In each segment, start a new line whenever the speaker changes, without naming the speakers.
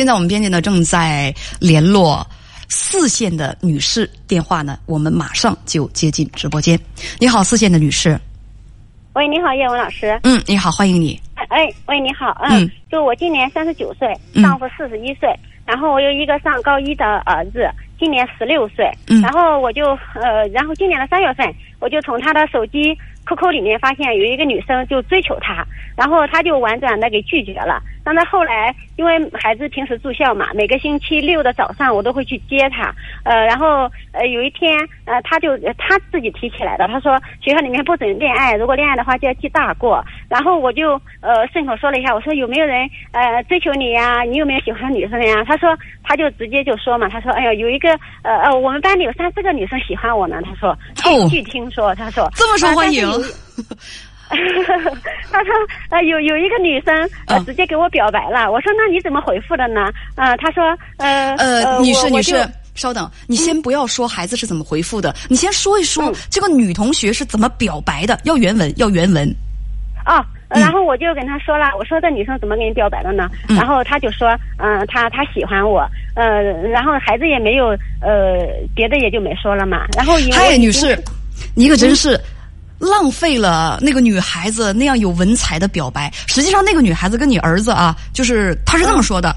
现在我们编辑呢正在联络四线的女士，电话呢我们马上就接进直播间。你好，四线的女士。
喂，你好，叶文老师。
嗯，你好，欢迎你。
哎，喂，你好，
嗯
嗯，就我今年三十九岁，
嗯
丈夫四十一岁，然后我有一个上高一的儿子，今年十六岁，
嗯
然后我就呃，然后今年的三月份，我就从他的手机 QQ 里面发现有一个女生就追求他，然后他就婉转的给拒绝了。但他后来，因为孩子平时住校嘛，每个星期六的早上我都会去接他，呃，然后呃有一天，呃，他就呃他自己提起来的，他说学校里面不准恋爱，如果恋爱的话就要记大过。然后我就呃顺口说了一下，我说有没有人呃追求你呀？你有没有喜欢女生呀？他说他就直接就说嘛，他说哎呀有一个呃呃我们班里有三四个女生喜欢我呢，他说
哦
据听说，他说
这么受欢迎
有 他说呃有有一个女生呃
嗯
直接给我表白了，我说那你怎么回复的呢？呃他说呃
呃，女士，女士，稍等，你先不要说孩子是怎么回复的，你先说一说
嗯
这个女同学是怎么表白的，要原文，要原文。
哦，然后我就跟他说了，我说这女生怎么给你表白的呢？
嗯
然后他就说，嗯、他他喜欢我，呃，然后孩子也没有，呃，别的也就没说了嘛。然后因为
女士，你可真是浪费了那个女孩子那样有文采的表白。实际上，那个女孩子跟你儿子啊，就是她是这么说的。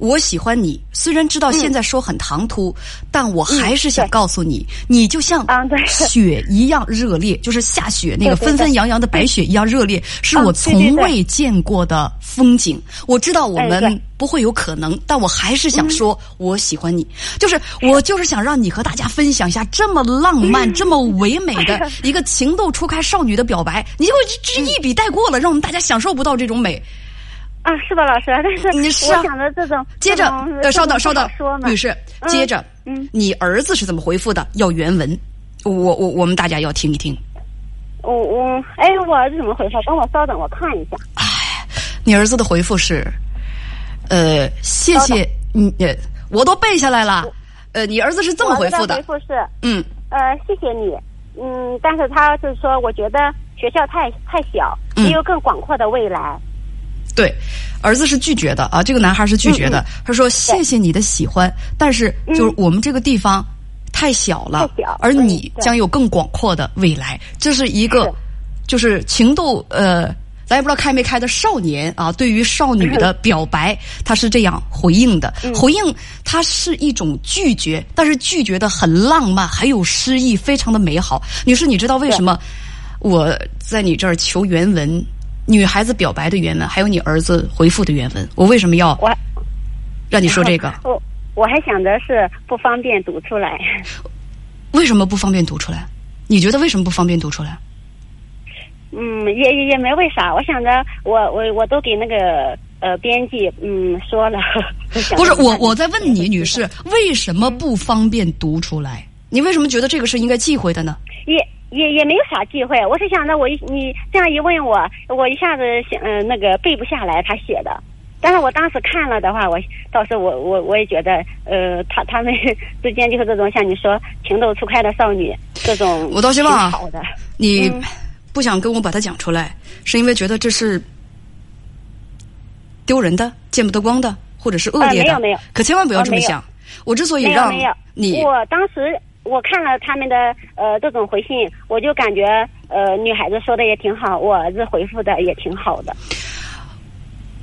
我喜欢你，虽然知道现在说很唐突，但我还是想告诉你，你就像雪一样热烈，就是下雪那个纷纷扬扬的白雪一样热烈，是我从未见过的风景。我知道我们不会有可能，但我还是想说，我喜欢你。就是我就是想让你和大家分享一下这么浪漫、这么唯美的 一个情窦初开少女的表白，你就直接一笔带过了，让我们大家享受不到这种美。
啊，是的，老师？但是
你是啊
我想的这种
接着
这种，
呃，稍等，稍等女士，
嗯
接着，
嗯
你儿子是怎么回复的？要原文，我我我们大家要听一听。
我我哎，我儿子怎么回复？等我稍等，我看一下。
哎你儿子的回复是，呃，谢谢你，呃，我都背下来了。呃，你儿子是这么回复的
回复是，
嗯，
呃，谢谢你，嗯，但是他就是说，我觉得学校太太小，
嗯
没有更广阔的未来。
对，儿子是拒绝的啊，这个男孩是拒绝的。他说：“谢谢你的喜欢，但是就是我们这个地方太小了，而你将有更广阔的未来。”这是一个就是情窦呃，咱也不知道开没开的少年啊，对于少女的表白，他是这样回应的。回应他是一种拒绝，但是拒绝的很浪漫，还有诗意，非常的美好。女士，你知道为什么我在你这儿求原文？女孩子表白的原文，还有你儿子回复的原文，我为什么要
我
让你说这个？
我我还想着是不方便读出来。
为什么不方便读出来？你觉得为什么不方便读出来？
嗯，也也也没为啥。我想着我我我都给那个呃编辑嗯说了。
不是我，我在问你，女士，为什么不方便读出来？你为什么觉得这个是应该忌讳的呢？
也也也没有啥忌讳，我是想着我一你这样一问我，我一下子想嗯那个背不下来他写的。但是我当时看了的话，我倒是我我我也觉得，呃，他他们之间就是这种像你说情窦初开的少女，这种
我倒希望。你
嗯
不想跟我把它讲出来，是因为觉得这是丢人的、见不得光的，或者是恶劣的？
呃没有没有
可千万不要这么想。我之所以让你
我当时我看了他们的呃这种回信，我就感觉呃女孩子说的也挺好，我儿子回复的也挺好的。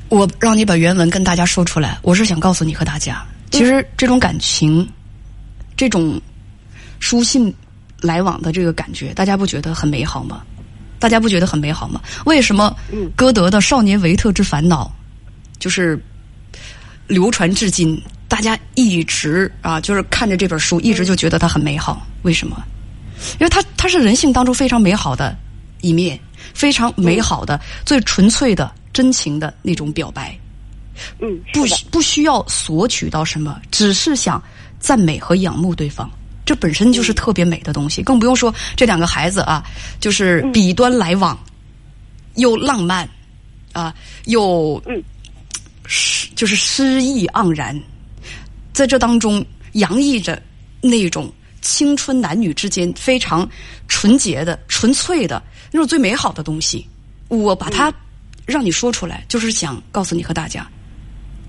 我让你把原文跟大家说出来，我是想告诉你和大家，其实这种感情，这种书信来往的这个感觉，大家不觉得很美好吗？大家不觉得很美好吗？为什么
嗯
歌德的《少年维特之烦恼》就是流传至今，大家一直啊，就是看着这本书，一直就觉得它很美好？为什么？因为它它是人性当中非常美好的一面，非常美好的、最纯粹的、真情的那种表白。
嗯，
不需不需要索取到什么，只是想赞美和仰慕对方，这本身就是特别美的东西。更不用说这两个孩子啊，就是笔端来往，又浪漫啊，又
嗯
诗就是诗意盎然，在这当中洋溢着那种青春男女之间非常纯洁的、纯粹的那种最美好的东西。我把它让你说出来，就是想告诉你和大家，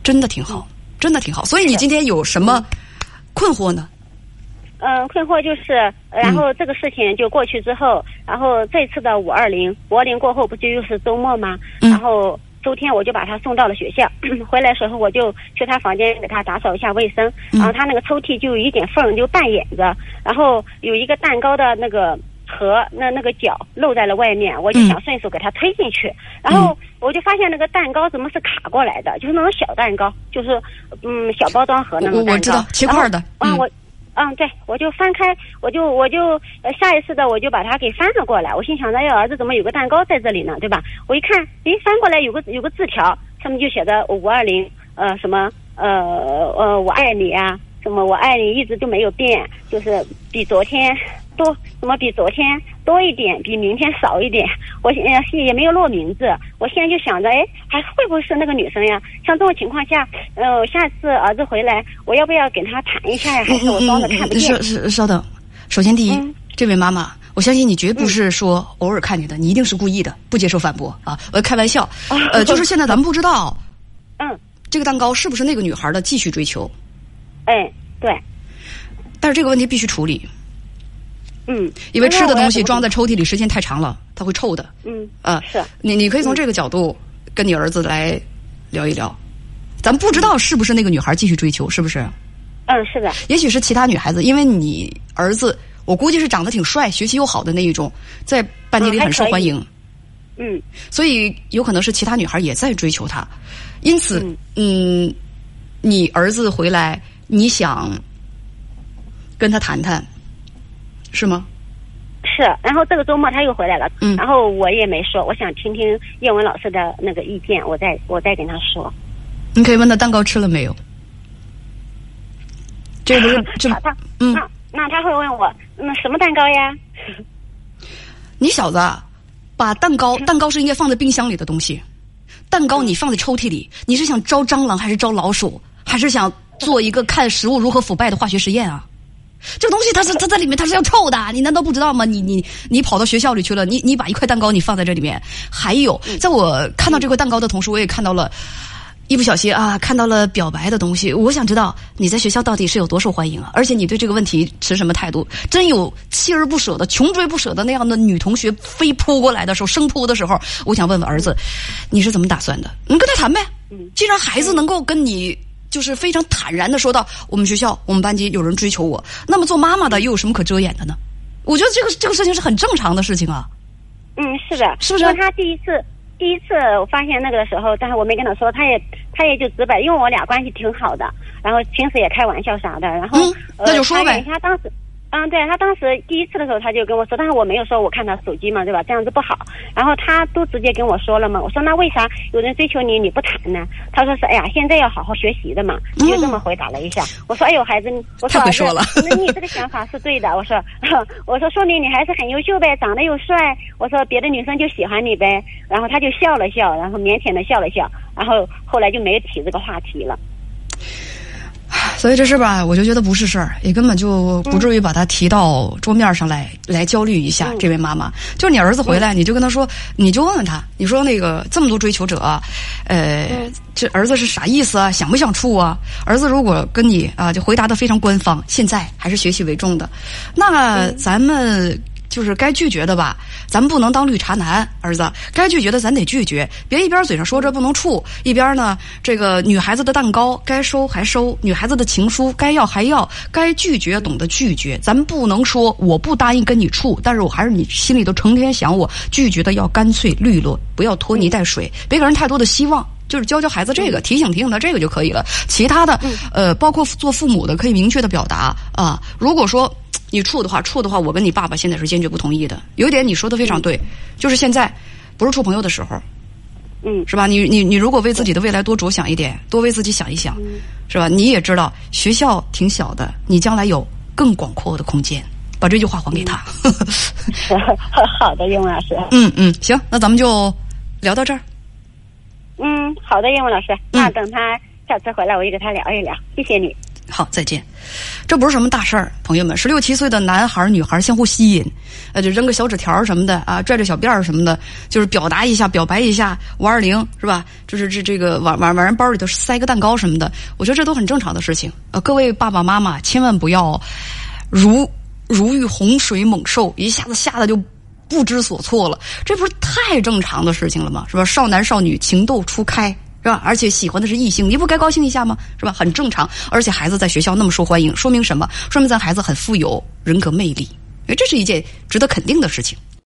真的挺好，真的挺好。所以你今天有什么困惑呢？
嗯，困惑就是，然后这个事情就过去之后，然后这次的五二零，五二零过后不就又是周末吗？
嗯
然后周天我就把他送到了学校，回来时候我就去他房间给他打扫一下卫生，
嗯。
然后他那个抽屉就有一点缝，就半掩着，然后有一个蛋糕的那个。盒那那个角露在了外面，我就想顺手给他推进去，然后我就发现那个蛋糕怎么是卡过来的，就是那种小蛋糕，就是嗯小包装盒那种蛋糕。
我我知道切块的。
啊，
嗯。
我嗯，对，我就翻开，我就我就下意识的我就把它给翻了过来。我心想着，哎，儿子怎么有个蛋糕在这里呢？对吧？我一看，哎，翻过来有个有个字条，上面就写着五二零，呃，什么呃呃，我爱你啊，什么我爱你一直都没有变，就是比昨天多，什么比昨天多一点，比明天少一点。我现在也没有落名字，我现在就想着，哎，还会不会是那个女生呀？像这种情况下，呃，下次儿子回来，我要不要跟他谈一下呀？还是我装着看不见？
是是，稍等。首先，第一，
嗯
这位妈妈，我相信你绝不是说偶尔看见的，你一定是故意的，不接受反驳啊！我开玩笑，呃，就是现在咱们不知道
嗯，
这个蛋糕是不是那个女孩的继续追求，
哎，对，
但是这个问题必须处理，
嗯，
因为吃的东西装在抽屉里时间太长了，它会臭的。
嗯
啊，
是
你你可以从这个角度跟你儿子来聊一聊。咱不知道是不是那个女孩继续追求，是不是？
嗯是的，
也许是其他女孩子，因为你儿子，我估计是长得挺帅、学习又好的那一种，在班级里很受欢迎，
嗯
所以有可能是其他女孩也在追求他。因此，
嗯
嗯，你儿子回来，你想跟他谈谈，是吗？
是。然后这个周末他又回来了，
嗯
然后我也没说，我想听听叶文老师的那个意见，我再我再跟他说。
你可以问他蛋糕吃了没有。这不是 这
他他
嗯
那那他会问我，那什么蛋糕呀？
你小子啊，把蛋糕，蛋糕是应该放在冰箱里的东西，蛋糕你放在抽屉里，你是想招蟑螂还是招老鼠，还是想做一个看食物如何腐败的化学实验啊？这个东西它是它在里面它是要臭的，你难道不知道吗？你你你跑到学校里去了，你你把一块蛋糕你放在这里面，还有，在我看到这块蛋糕的同时，我也看到了。一不小心啊，看到了表白的东西，我想知道你在学校到底是有多受欢迎啊？而且你对这个问题持什么态度？真有锲而不舍的、穷追不舍的那样的女同学飞扑过来的时候，生扑的时候，我想问问儿子，你是怎么打算的？你跟他谈呗。既然孩子能够跟你就是非常坦然的说到我们学校、我们班级有人追求我，那么做妈妈的又有什么可遮掩的呢？我觉得这个这个事情是很正常的事情啊。
嗯，是的，
是不是
因为他第一次第一次我发现那个的时候，但是我没跟他说，他也他也就直白，因为我俩关系挺好的，然后平时也开玩笑啥的，然后、
嗯那就说呗
呃他当时。嗯，对他当时第一次的时候，他就跟我说，但是我没有说我看他手机嘛，对吧？这样子不好。然后他都直接跟我说了嘛。我说那为啥有人追求你你不谈呢？他说是哎呀，现在要好好学习的嘛。就这么回答了一下。我说哎呦孩子，我说儿子
太会说了
那你这个想法是对的。我说，我说说明你还是很优秀呗，长得又帅。我说别的女生就喜欢你呗。然后他就笑了笑，然后腼腆的笑了笑，然后后来就没有提这个话题了。
所以这事吧，我就觉得不是事儿，也根本就不至于把它提到桌面上来，来焦虑一下。
嗯
这位妈妈，就是你儿子回来，你就跟他说，你就问问他，你说那个这么多追求者，呃，
嗯
这儿子是啥意思啊？想不想处啊？儿子如果跟你啊，就回答的非常官方，现在还是学习为重的，那咱们。就是该拒绝的吧，咱们不能当绿茶男，儿子，该拒绝的咱得拒绝，别一边嘴上说着不能处，一边呢，这个女孩子的蛋糕该收还收，女孩子的情书该要还要，该拒绝懂得拒绝，咱们不能说我不答应跟你处，但是我还是你心里头成天想我，拒绝的要干脆利落，不要拖泥带水，别给人太多的希望。就是教教孩子这个，提醒提醒他这个就可以了。其他的，呃，包括做父母的，可以明确的表达啊。如果说你处的话，处的话，我跟你爸爸现在是坚决不同意的。有一点你说的非常对，就是现在不是处朋友的时候，
嗯
是吧？你你你如果为自己的未来多着想一点，多为自己想一想，是吧？你也知道学校挺小的，你将来有更广阔的空间。把这句话还给他。
好的，英文老师。
嗯嗯，行，那咱们就聊到这儿。
嗯，好的，叶文老师。那等他下次回来，我就跟他聊一聊。谢谢你。
好，再见。这不是什么大事儿，朋友们，十六七岁的男孩女孩相互吸引，呃，就扔个小纸条什么的啊，拽着小辫儿什么的，就是表达一下、表白一下，五二零是吧？就是这这个往往往人包里头塞个蛋糕什么的，我觉得这都很正常的事情。呃，各位爸爸妈妈千万不要如如遇洪水猛兽，一下子吓得就不知所措了，这不是太正常的事情了吗？是吧？少男少女情窦初开。是吧？而且喜欢的是异性，你不该高兴一下吗？是吧？很正常。而且孩子在学校那么受欢迎，说明什么？说明咱孩子很富有人格魅力，因为这是一件值得肯定的事情。